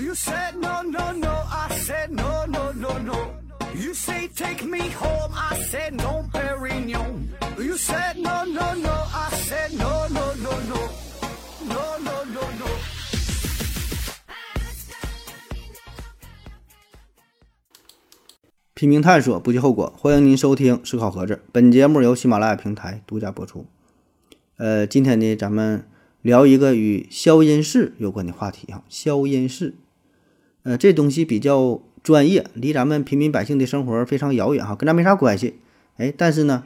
You said no, no, no. I said no, no, no, no. You say take me home. I said no, Perignon. You said no, no, no. I said no, no, no, no. No, no, no, no. 拼命探索，不计后果。欢迎您收听《思考盒子》，本节目由喜马拉雅平台独家播出。呃，今天呢，咱们聊一个与消音室有关的话题哈。消音室，呃，这东西比较专业，离咱们平民百姓的生活非常遥远哈，跟咱没啥关系。哎，但是呢，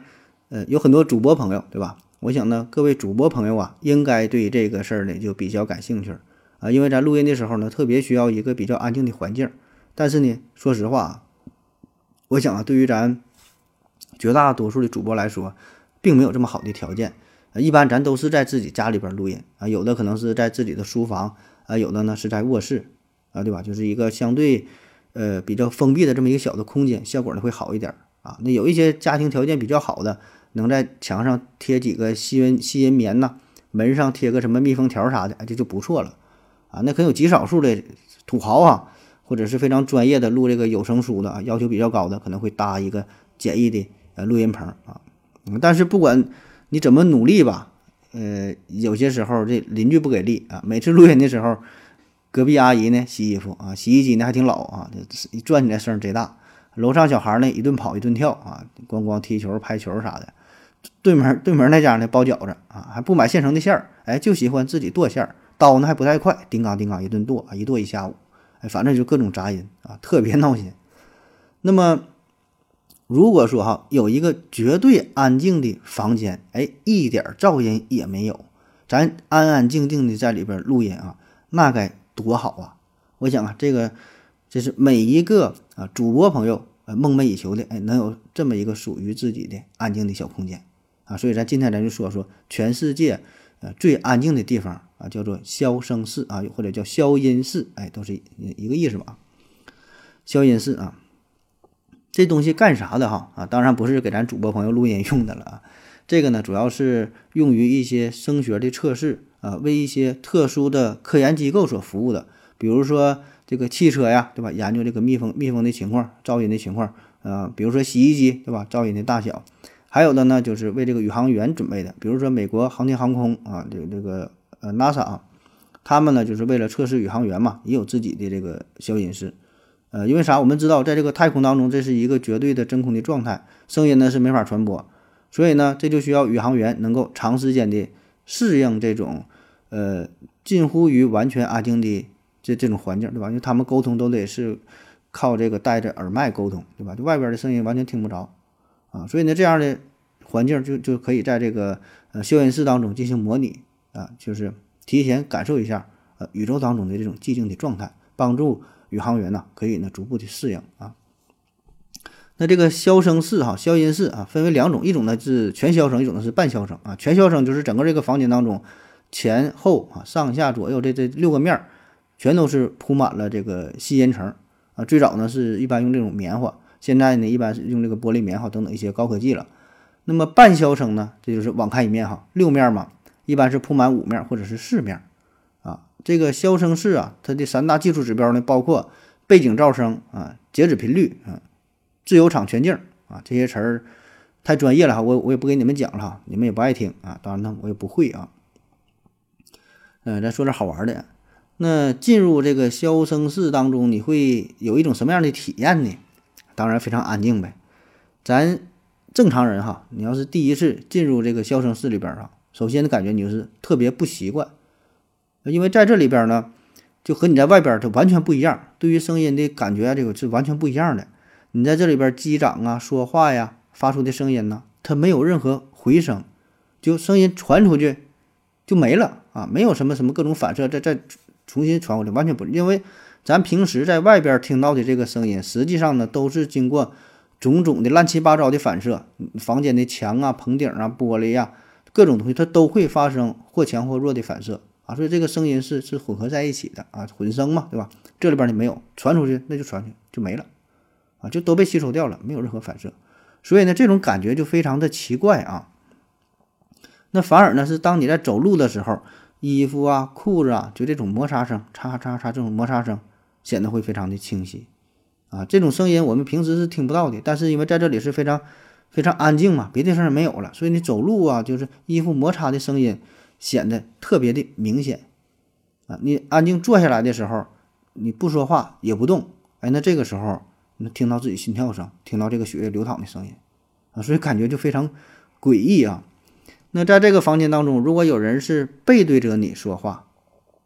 呃，有很多主播朋友，对吧？我想呢，各位主播朋友啊，应该对这个事儿呢就比较感兴趣啊，因为咱录音的时候呢，特别需要一个比较安静的环境。但是呢，说实话。我想啊，对于咱绝大多数的主播来说，并没有这么好的条件。呃，一般咱都是在自己家里边录音啊，有的可能是在自己的书房啊，有的呢是在卧室啊，对吧？就是一个相对呃比较封闭的这么一个小的空间，效果呢会好一点啊。那有一些家庭条件比较好的，能在墙上贴几个吸音吸音棉呐，门上贴个什么密封条啥的，这就不错了啊。那可有极少数的土豪啊。或者是非常专业的录这个有声书的啊，要求比较高的，可能会搭一个简易的呃录音棚啊。但是不管你怎么努力吧，呃，有些时候这邻居不给力啊。每次录音的时候，隔壁阿姨呢洗衣服啊，洗衣机呢还挺老啊，这一转起来声贼大。楼上小孩呢一顿跑一顿跳啊，咣咣踢球、拍球啥的。对门对门那家呢包饺子啊，还不买现成的馅儿，哎，就喜欢自己剁馅儿，刀呢还不太快，叮当叮当一顿剁啊，一剁一下午。哎反正就各种杂音啊，特别闹心。那么，如果说哈有一个绝对安静的房间，哎，一点噪音也没有，咱安安静静的在里边录音啊，那该多好啊！我想啊，这个这是每一个啊主播朋友呃梦寐以求的，哎，能有这么一个属于自己的安静的小空间啊。所以，咱今天咱就说说全世界呃最安静的地方。啊，叫做消声室啊，或者叫消音室，哎，都是一个意思吧。消音室啊，这东西干啥的哈？啊，当然不是给咱主播朋友录音用的了啊。这个呢，主要是用于一些声学的测试呃，为一些特殊的科研机构所服务的。比如说这个汽车呀，对吧？研究这个密封密封的情况、噪音的情况啊。比如说洗衣机，对吧？噪音的大小。还有的呢，就是为这个宇航员准备的。比如说美国航天航空啊，这这个。呃，NASA 啊，他们呢就是为了测试宇航员嘛，也有自己的这个消音室。呃，因为啥？我们知道，在这个太空当中，这是一个绝对的真空的状态，声音呢是没法传播，所以呢，这就需要宇航员能够长时间的适应这种呃近乎于完全安静的这这种环境，对吧？因为他们沟通都得是靠这个带着耳麦沟通，对吧？就外边的声音完全听不着啊，所以呢，这样的环境就就可以在这个呃消音室当中进行模拟。啊，就是提前感受一下，呃，宇宙当中的这种寂静的状态，帮助宇航员呢，可以呢逐步的适应啊。那这个消声室哈，消音室啊，分为两种，一种呢是全消声，一种呢是半消声啊。全消声就是整个这个房间当中前后啊、上下左右这这六个面儿，全都是铺满了这个吸音层啊。最早呢是一般用这种棉花，现在呢一般是用这个玻璃棉花等等一些高科技了。那么半消声呢，这就是网开一面哈，六面嘛。一般是铺满五面或者是四面，啊，这个消声室啊，它的三大技术指标呢，包括背景噪声啊、截止频率啊、自由场全境啊，这些词儿太专业了哈，我我也不给你们讲了哈，你们也不爱听啊，当然呢，我也不会啊。嗯，咱说点好玩的，那进入这个消声室当中，你会有一种什么样的体验呢？当然非常安静呗。咱正常人哈，你要是第一次进入这个消声室里边啊。首先的感觉你就是特别不习惯，因为在这里边呢，就和你在外边它完全不一样。对于声音的感觉，这个是完全不一样的。你在这里边击掌啊、说话呀、发出的声音呢，它没有任何回声，就声音传出去就没了啊，没有什么什么各种反射再再重新传过来，完全不。因为咱平时在外边听到的这个声音，实际上呢都是经过种种的乱七八糟的反射，房间的墙啊、棚顶啊、玻璃呀。各种东西它都会发生或强或弱的反射啊，所以这个声音是是混合在一起的啊，混声嘛，对吧？这里边你没有传出去，那就传出去就没了啊，就都被吸收掉了，没有任何反射。所以呢，这种感觉就非常的奇怪啊。那反而呢，是当你在走路的时候，衣服啊、裤子啊，就这种摩擦声，嚓嚓嚓这种摩擦声，显得会非常的清晰啊。这种声音我们平时是听不到的，但是因为在这里是非常非常安静嘛，别的声儿没有了，所以你走路啊，就是衣服摩擦的声音显得特别的明显啊。你安静坐下来的时候，你不说话也不动，哎，那这个时候能听到自己心跳声，听到这个血液流淌的声音啊，所以感觉就非常诡异啊。那在这个房间当中，如果有人是背对着你说话，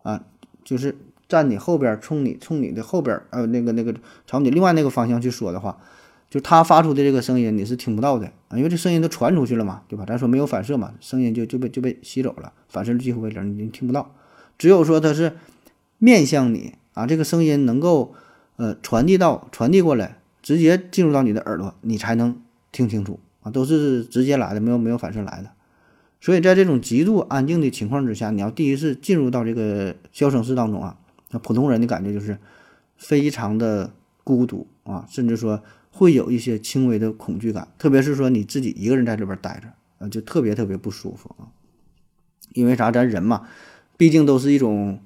啊，就是站你后边，冲你冲你的后边，呃，那个那个朝你另外那个方向去说的话，就他发出的这个声音你是听不到的啊，因为这声音都传出去了嘛，对吧？咱说没有反射嘛，声音就就被就被吸走了，反射几乎为零，你听不到。只有说他是面向你啊，这个声音能够呃传递到传递过来，直接进入到你的耳朵，你才能听清楚啊，都是直接来的，没有没有反射来的。所以在这种极度安静的情况之下，你要第一次进入到这个消声室当中啊，那普通人的感觉就是非常的孤独啊，甚至说会有一些轻微的恐惧感，特别是说你自己一个人在这边待着啊，就特别特别不舒服啊。因为啥？咱人嘛，毕竟都是一种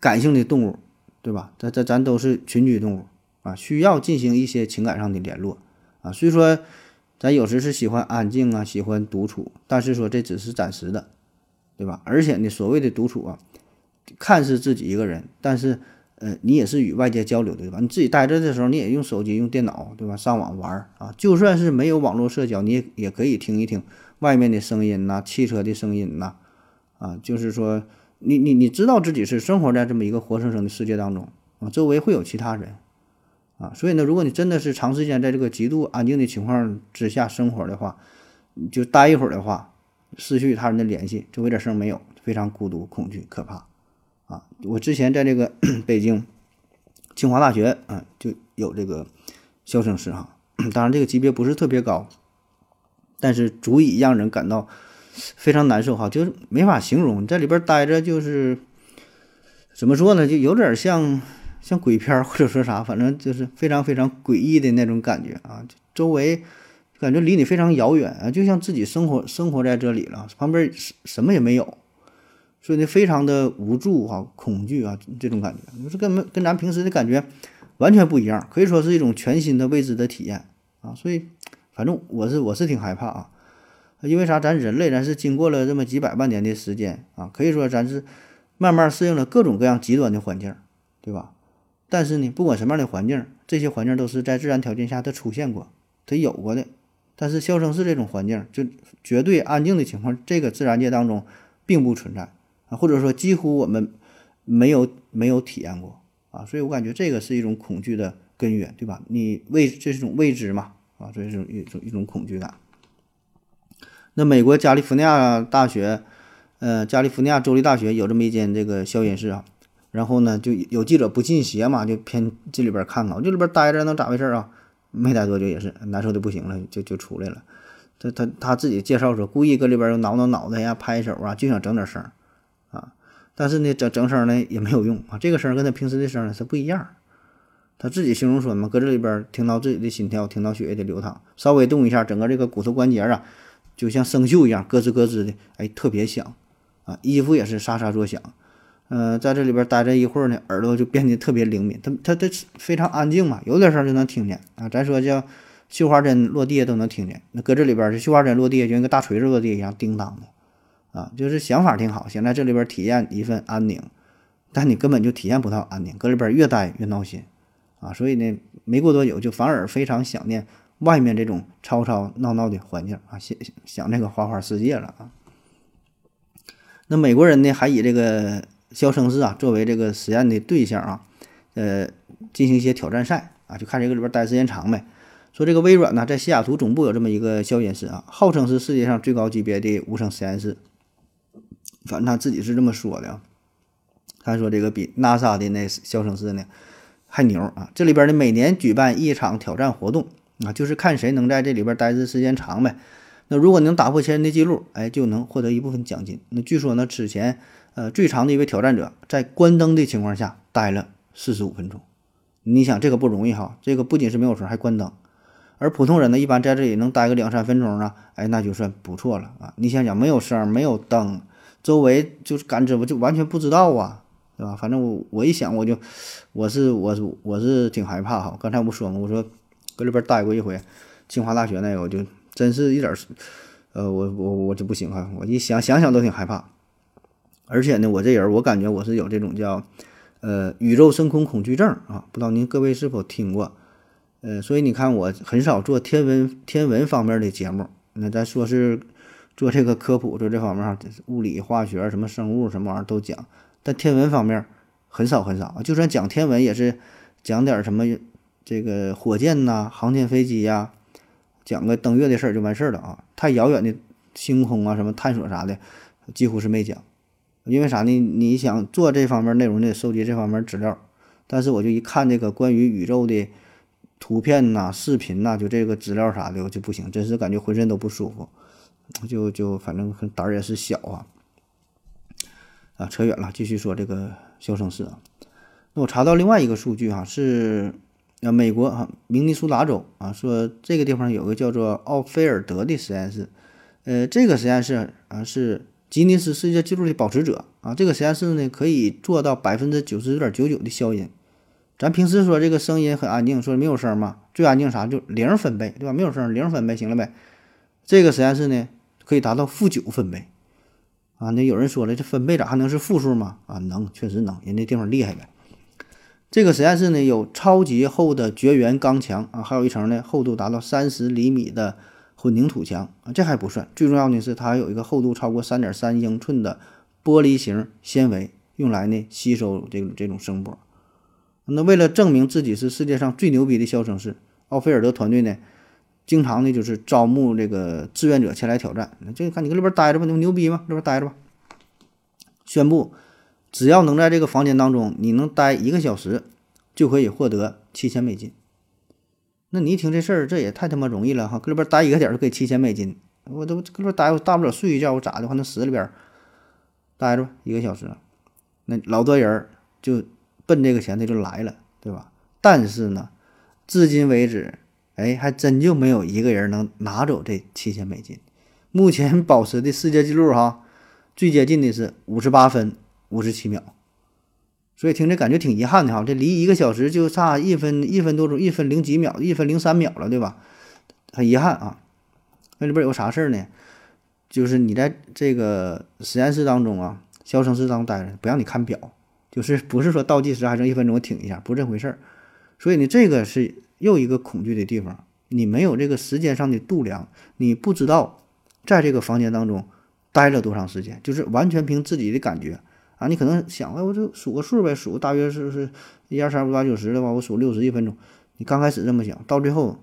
感性的动物，对吧？咱咱咱都是群居动物啊，需要进行一些情感上的联络啊，所以说。咱有时是喜欢安静啊，喜欢独处，但是说这只是暂时的，对吧？而且呢，所谓的独处啊，看似自己一个人，但是呃，你也是与外界交流的，对吧？你自己待着的时候，你也用手机、用电脑，对吧？上网玩啊，就算是没有网络社交，你也也可以听一听外面的声音呐，汽车的声音呐，啊，就是说你你你知道自己是生活在这么一个活生生的世界当中啊，周围会有其他人。啊，所以呢，如果你真的是长时间在这个极度安静的情况之下生活的话，就待一会儿的话，失去他人的联系，周围点声没有，非常孤独、恐惧、可怕。啊，我之前在这个 北京清华大学啊，就有这个消声室哈，当然这个级别不是特别高，但是足以让人感到非常难受哈，就是没法形容，在里边待着就是怎么说呢，就有点像。像鬼片或者说啥，反正就是非常非常诡异的那种感觉啊！周围感觉离你非常遥远啊，就像自己生活生活在这里了，旁边什什么也没有，所以呢，非常的无助啊，恐惧啊，这种感觉就是跟跟咱平时的感觉完全不一样，可以说是一种全新的未知的体验啊！所以，反正我是我是挺害怕啊，因为啥？咱人类咱是经过了这么几百万年的时间啊，可以说咱是慢慢适应了各种各样极端的环境，对吧？但是呢，不管什么样的环境，这些环境都是在自然条件下它出现过，它有过的。但是消声室这种环境，就绝对安静的情况，这个自然界当中并不存在啊，或者说几乎我们没有没有体验过啊。所以我感觉这个是一种恐惧的根源，对吧？你未这是一种未知嘛啊，所以是一种一种恐惧感。那美国加利福尼亚大学，呃，加利福尼亚州立大学有这么一间这个消音室啊。然后呢，就有记者不信邪嘛，就偏这里边看看。我这里边待着能咋回事啊？没待多久也是难受的不行了，就就出来了。他他他自己介绍说，故意搁里边又挠挠脑袋呀，拍手啊，就想整点声啊。但是呢，整整声呢也没有用啊。这个声跟他平时的声是不一样。他自己形容说嘛，搁这里边听到自己的心跳，听到血液的流淌，稍微动一下，整个这个骨头关节啊，就像生锈一样，咯吱咯吱的，哎，特别响啊。衣服也是沙沙作响。嗯，在这里边待着一会儿呢，耳朵就变得特别灵敏。它它它非常安静嘛，有点声就能听见啊。咱说叫绣花针落地都能听见。那搁这里边是绣花针落地，就跟个大锤子落地一样，叮当的啊。就是想法挺好，想在这里边体验一份安宁，但你根本就体验不到安宁，搁里边越待越闹心啊。所以呢，没过多久就反而非常想念外面这种吵吵闹闹的环境啊，想想那个花花世界了啊。那美国人呢，还以这个。消声室啊，作为这个实验的对象啊，呃，进行一些挑战赛啊，就看这个里边待时间长呗。说这个微软呢，在西雅图总部有这么一个消音室啊，号称是世界上最高级别的无声实验室。反正他自己是这么说的啊。他说这个比 NASA 的那消声室呢还牛啊。这里边呢每年举办一场挑战活动啊，就是看谁能在这里边待的时间长呗。那如果能打破前人的记录，哎，就能获得一部分奖金。那据说呢，此前。呃，最长的一位挑战者在关灯的情况下待了四十五分钟，你想这个不容易哈，这个不仅是没有声，还关灯，而普通人呢，一般在这里能待个两三分钟呢，哎，那就算不错了啊。你想想，没有声，没有灯，周围就是感知，我就完全不知道啊，对吧？反正我我一想我就，我是我我是挺害怕哈。刚才我不说吗？我说搁里边待过一回，清华大学那个，我就真是一点，呃，我我我就不行哈。我一想想想都挺害怕。而且呢，我这人我感觉我是有这种叫呃宇宙深空恐惧症啊，不知道您各位是否听过？呃，所以你看我很少做天文天文方面的节目。那咱说是做这个科普，做这方面哈，物理、化学、什么生物什么玩意儿都讲，但天文方面很少很少。就算讲天文，也是讲点什么这个火箭呐、航天飞机呀，讲个登月的事儿就完事儿了啊。太遥远的星空啊，什么探索啥的，几乎是没讲。因为啥呢？你想做这方面内容的，收集这方面资料，但是我就一看这个关于宇宙的图片呐、视频呐，就这个资料啥的，我就不行，真是感觉浑身都不舒服，就就反正胆儿也是小啊。啊，扯远了，继续说这个消声室啊。那我查到另外一个数据哈，是啊，美国哈明尼苏达州啊，说这个地方有个叫做奥菲尔德的实验室，呃，这个实验室啊是。吉尼斯世界纪录的保持者啊，这个实验室呢可以做到百分之九十九点九九的消音。咱平时说这个声音很安静，说没有声嘛，最安静啥就零分贝，对吧？没有声，零分贝行了呗。这个实验室呢可以达到负九分贝啊。那有人说了，这分贝咋还能是负数吗？啊，能，确实能，人家地方厉害呗。这个实验室呢有超级厚的绝缘钢墙啊，还有一层呢厚度达到三十厘米的。混凝土墙啊，这还不算，最重要的是它还有一个厚度超过三点三英寸的玻璃型纤维，用来呢吸收这种这种声波。那为了证明自己是世界上最牛逼的消声室，奥菲尔德团队呢，经常呢就是招募这个志愿者前来挑战。那这个看你搁里边待着吧，你不牛逼吗？里边待着吧。宣布，只要能在这个房间当中，你能待一个小时，就可以获得七千美金。那你一听这事儿，这也太他妈容易了哈！搁里边待一个点儿就给七千美金，我都搁里边待，我大不了睡一觉，我咋的？话那死里边待着一个小时，那老多人就奔这个钱他就来了，对吧？但是呢，至今为止，哎，还真就没有一个人能拿走这七千美金。目前保持的世界纪录哈，最接近的是五十八分五十七秒。所以听着感觉挺遗憾的哈，这离一个小时就差一分一分多钟，一分零几秒，一分零三秒了，对吧？很遗憾啊。那里边有个啥事儿呢？就是你在这个实验室当中啊，消声室当中待着，不让你看表，就是不是说倒计时还剩一分钟，我停一下，不是这回事儿。所以呢，这个是又一个恐惧的地方，你没有这个时间上的度量，你不知道在这个房间当中待了多长时间，就是完全凭自己的感觉。啊，你可能想，哎，我就数个数呗，数大约是是一二三五八九十的话，我数六十一分钟。你刚开始这么想，到最后，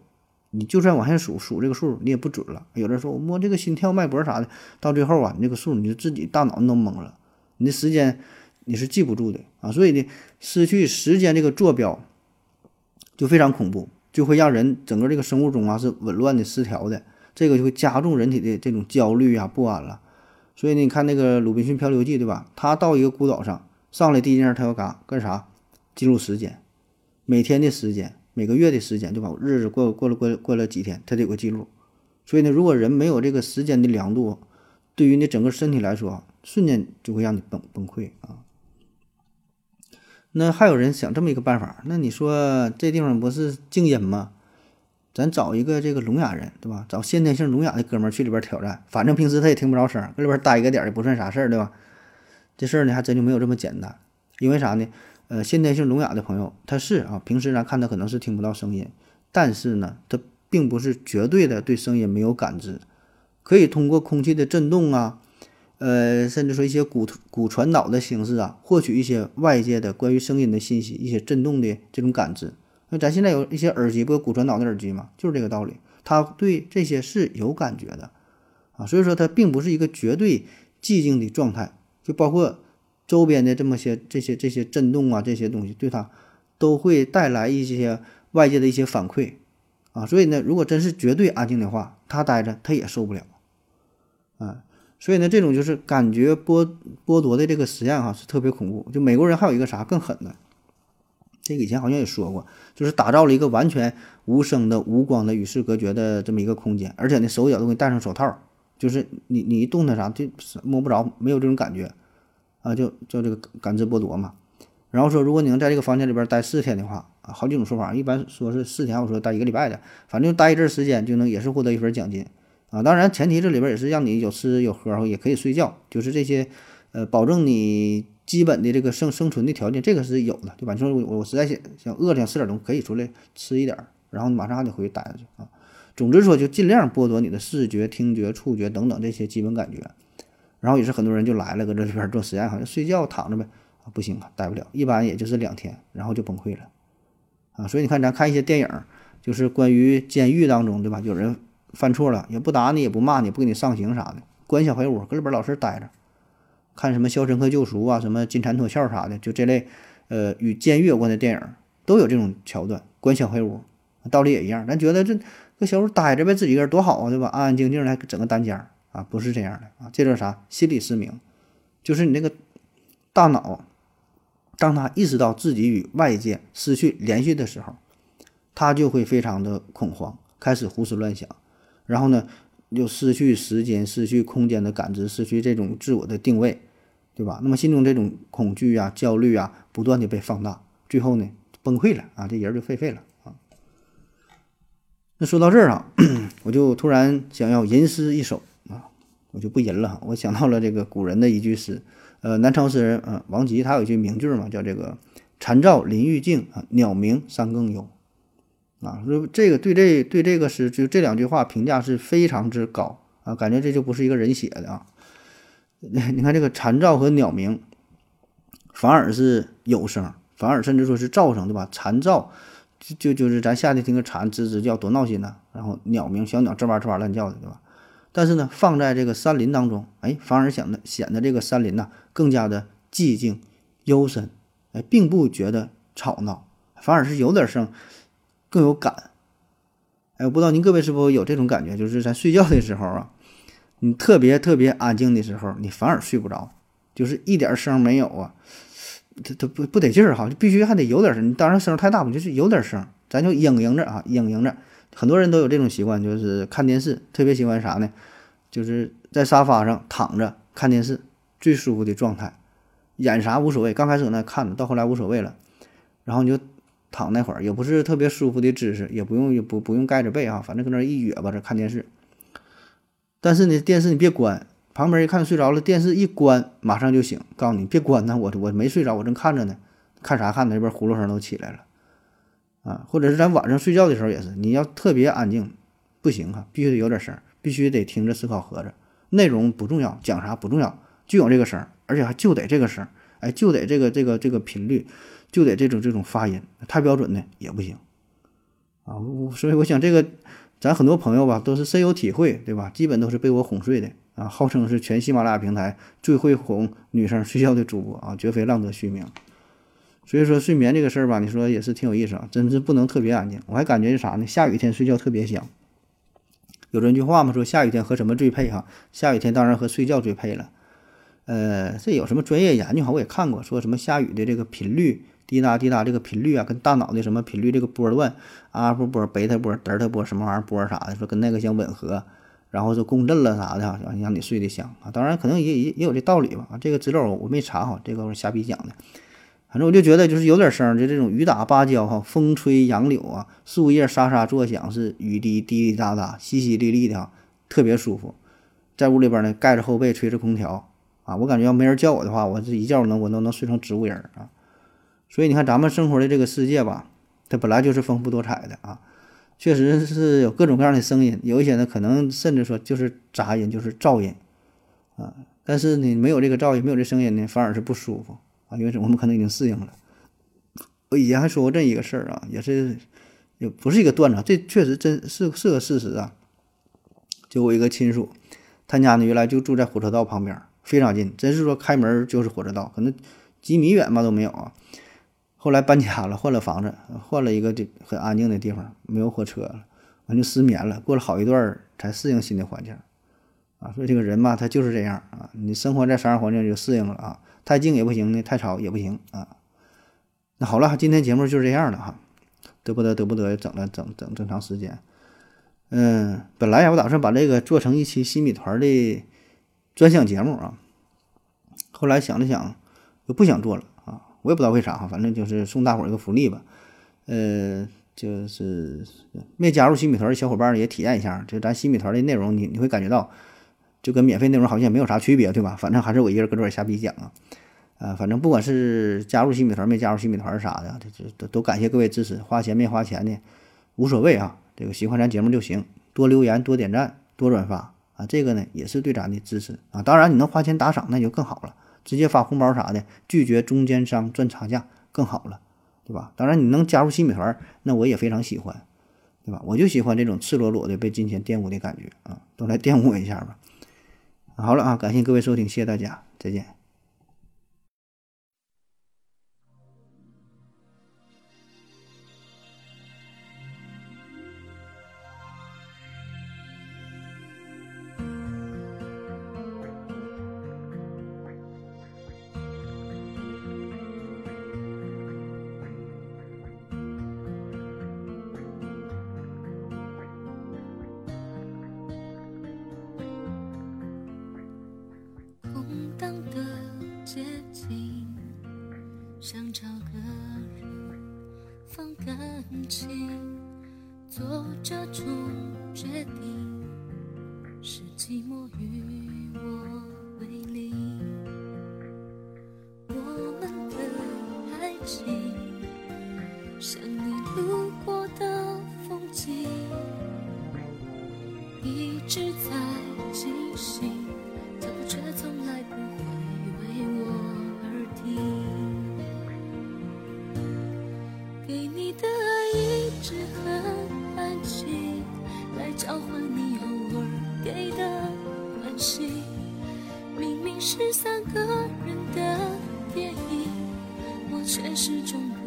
你就算往下数数这个数，你也不准了。有人说我摸这个心跳、脉搏啥的，到最后啊，你这个数你就自己大脑都懵了，你的时间你是记不住的啊。所以呢，失去时间这个坐标就非常恐怖，就会让人整个这个生物钟啊是紊乱的、失调的，这个就会加重人体的这种焦虑啊、不安了。所以呢，你看那个《鲁滨逊漂流记》，对吧？他到一个孤岛上，上来第一件事他要干干啥？记录时间，每天的时间，每个月的时间，对吧？日子过过了过过了几天，他得有个记录。所以呢，如果人没有这个时间的量度，对于你整个身体来说，瞬间就会让你崩崩溃啊。那还有人想这么一个办法，那你说这地方不是静音吗？咱找一个这个聋哑人，对吧？找先天性聋哑的哥们儿去里边挑战，反正平时他也听不着声，搁里边待一个点儿也不算啥事儿，对吧？这事儿呢还真就没有这么简单，因为啥呢？呃，先天性聋哑的朋友他是啊，平时咱看他可能是听不到声音，但是呢，他并不是绝对的对声音没有感知，可以通过空气的震动啊，呃，甚至说一些骨骨传导的形式啊，获取一些外界的关于声音的信息，一些震动的这种感知。那咱现在有一些耳机，不有骨传导的耳机吗？就是这个道理，他对这些是有感觉的啊，所以说它并不是一个绝对寂静的状态，就包括周边的这么些这些这些震动啊，这些东西对他都会带来一些外界的一些反馈啊，所以呢，如果真是绝对安静的话，他待着他也受不了啊，所以呢，这种就是感觉剥剥夺的这个实验哈是特别恐怖。就美国人还有一个啥更狠的。这个以前好像也说过，就是打造了一个完全无声的、无光的、与世隔绝的这么一个空间，而且呢，手脚都给你戴上手套，就是你你一动它啥就是摸不着，没有这种感觉啊，就叫这个感知剥夺嘛。然后说，如果你能在这个房间里边待四天的话，啊，好几种说法，一般说是四天，我说待一个礼拜的，反正待一阵时间就能也是获得一份奖金啊。当然，前提这里边也是让你有吃有喝，也可以睡觉，就是这些，呃，保证你基本的这个生生存的条件，这个是有的，对吧？你说我我实在想想饿了想吃点东西，可以出来吃一点，然后马上还得回去待着去啊。总之说，就尽量剥夺你的视觉、听觉、触觉等等这些基本感觉。然后也是很多人就来了，搁这里边做实验，好像睡觉躺着呗啊，不行啊，待不了，一般也就是两天，然后就崩溃了啊。所以你看，咱看一些电影，就是关于监狱当中，对吧？有人犯错了，也不打你，也不骂你，不给你上刑啥的，关小黑屋，搁里边老实待着，看什么《肖申克救赎》啊，什么《金蝉脱壳》啥的，就这类呃与监狱有关的电影都有这种桥段，关小黑屋，道理也一样。咱觉得这搁小屋待着呗，自己一个人多好啊，对吧？安安静静的，整个单间。啊，不是这样的啊，这叫啥？心理失明，就是你那个大脑，当他意识到自己与外界失去联系的时候，他就会非常的恐慌，开始胡思乱想，然后呢，又失去时间、失去空间的感知，失去这种自我的定位，对吧？那么心中这种恐惧啊、焦虑啊，不断的被放大，最后呢，崩溃了啊，这人就废废了啊。那说到这儿啊，我就突然想要吟诗一首啊。我就不吟了，我想到了这个古人的一句诗，呃，南朝诗人啊王吉他有一句名句嘛，叫这个“蝉噪林愈静，啊，鸟鸣山更幽”，啊，说这个对这对这个诗就这两句话评价是非常之高啊，感觉这就不是一个人写的啊。你看这个蝉噪和鸟鸣，反而是有声，反而甚至说是噪声，对吧？蝉噪就就就是咱夏天听个蝉吱吱叫多闹心呐，然后鸟鸣小鸟吱哇吱哇乱叫的，对吧？但是呢，放在这个山林当中，哎，反而显得显得这个山林呐更加的寂静、幽深，哎，并不觉得吵闹，反而是有点声，更有感。哎，我不知道您各位是否有这种感觉，就是在睡觉的时候啊，你特别特别安静的时候，你反而睡不着，就是一点声没有啊，它它不不得劲儿哈，就必须还得有点声。你当然声太大，不就是有点声，咱就嘤嘤着啊，嘤嘤着。很多人都有这种习惯，就是看电视，特别喜欢啥呢？就是在沙发上躺着看电视，最舒服的状态，演啥无所谓。刚开始呢看，到后来无所谓了，然后你就躺那会儿，也不是特别舒服的姿势，也不用也不不用盖着被啊，反正搁那一撅吧这看电视。但是呢，电视你别关，旁边一看睡着了，电视一关马上就醒，告诉你别关呢，我我没睡着，我正看着呢，看啥看呢？这边呼噜声都起来了。啊，或者是咱晚上睡觉的时候也是，你要特别安静，不行啊，必须得有点声，必须得听着思考盒子，内容不重要，讲啥不重要，就有这个声，而且还就得这个声，哎，就得这个这个这个频率，就得这种这种发音，太标准的也不行啊。所以我想这个，咱很多朋友吧都是深有体会，对吧？基本都是被我哄睡的啊，号称是全喜马拉雅平台最会哄女生睡觉的主播啊，绝非浪得虚名。所以说睡眠这个事儿吧，你说也是挺有意思啊，真是不能特别安静。我还感觉是啥呢？下雨天睡觉特别香。有这句话嘛，说下雨天和什么最配哈？下雨天当然和睡觉最配了。呃，这有什么专业研究哈？我也看过，说什么下雨的这个频率滴答滴答这个频率啊，跟大脑的什么频率这个波段，阿尔法波、贝塔波、德尔塔波什么玩意儿波啥的，说跟那个相吻合，然后就共振了啥的，让让你睡得香啊。当然可能也也也有这道理吧。这个资料我没查哈，这个我瞎逼讲的。反正我就觉得就是有点声，就这种雨打芭蕉哈，风吹杨柳啊，树叶沙沙作响，是雨滴滴滴答答，淅淅沥沥的哈，特别舒服。在屋里边呢，盖着后背，吹着空调啊，我感觉要没人叫我的话，我这一觉能我都能睡成植物人啊。所以你看咱们生活的这个世界吧，它本来就是丰富多彩的啊，确实是有各种各样的声音，有一些呢可能甚至说就是杂音，就是噪音啊。但是你没有这个噪音，没有这声音呢，反而是不舒服。啊，因为我们可能已经适应了。我以前还说过这一个事儿啊，也是也不是一个段子，这确实真是是个事实啊。就我一个亲属，他家呢原来就住在火车道旁边，非常近，真是说开门就是火车道，可能几米远吧都没有啊。后来搬家了，换了房子，换了一个就很安静的地方，没有火车了，完就失眠了，过了好一段才适应新的环境。啊，所以这个人嘛，他就是这样啊，你生活在啥样环境就适应了啊。太静也不行呢，太吵也不行啊。那好了，今天节目就是这样了哈，得不得得不得，整了整整这么长时间。嗯，本来呀，我打算把这个做成一期新米团的专享节目啊，后来想了想，又不想做了。我也不知道为啥哈，反正就是送大伙儿一个福利吧。呃，就是没加入新米团的小伙伴也体验一下，就咱新米团的内容，你你会感觉到就跟免费内容好像也没有啥区别，对吧？反正还是我一个人搁这儿瞎逼讲啊。啊，反正不管是加入新米团没加入新米团啥的，这这都都感谢各位支持，花钱没花钱的无所谓啊。这个喜欢咱节目就行，多留言、多点赞、多转发啊，这个呢也是对咱的支持啊。当然，你能花钱打赏那就更好了，直接发红包啥的，拒绝中间商赚差价更好了，对吧？当然，你能加入新米团，那我也非常喜欢，对吧？我就喜欢这种赤裸裸的被金钱玷污的感觉啊，都来玷污我一下吧。好了啊，感谢各位收听，谢谢大家，再见。情，做这种决定，是寂寞与我为邻。我们的爱情，像你路过的风景，一直在进行。脚步却从来不会为我而停。给你的是很安静，来交换你偶尔给的关心。明明是三个人的电影，我却始终不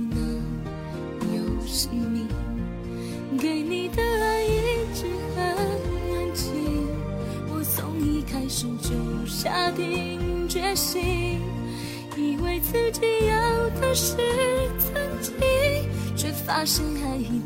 决心，以为自己要的是曾经，却发现爱一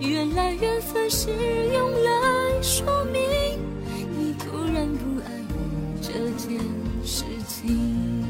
原来缘分是用来说明你突然不爱我这件事情。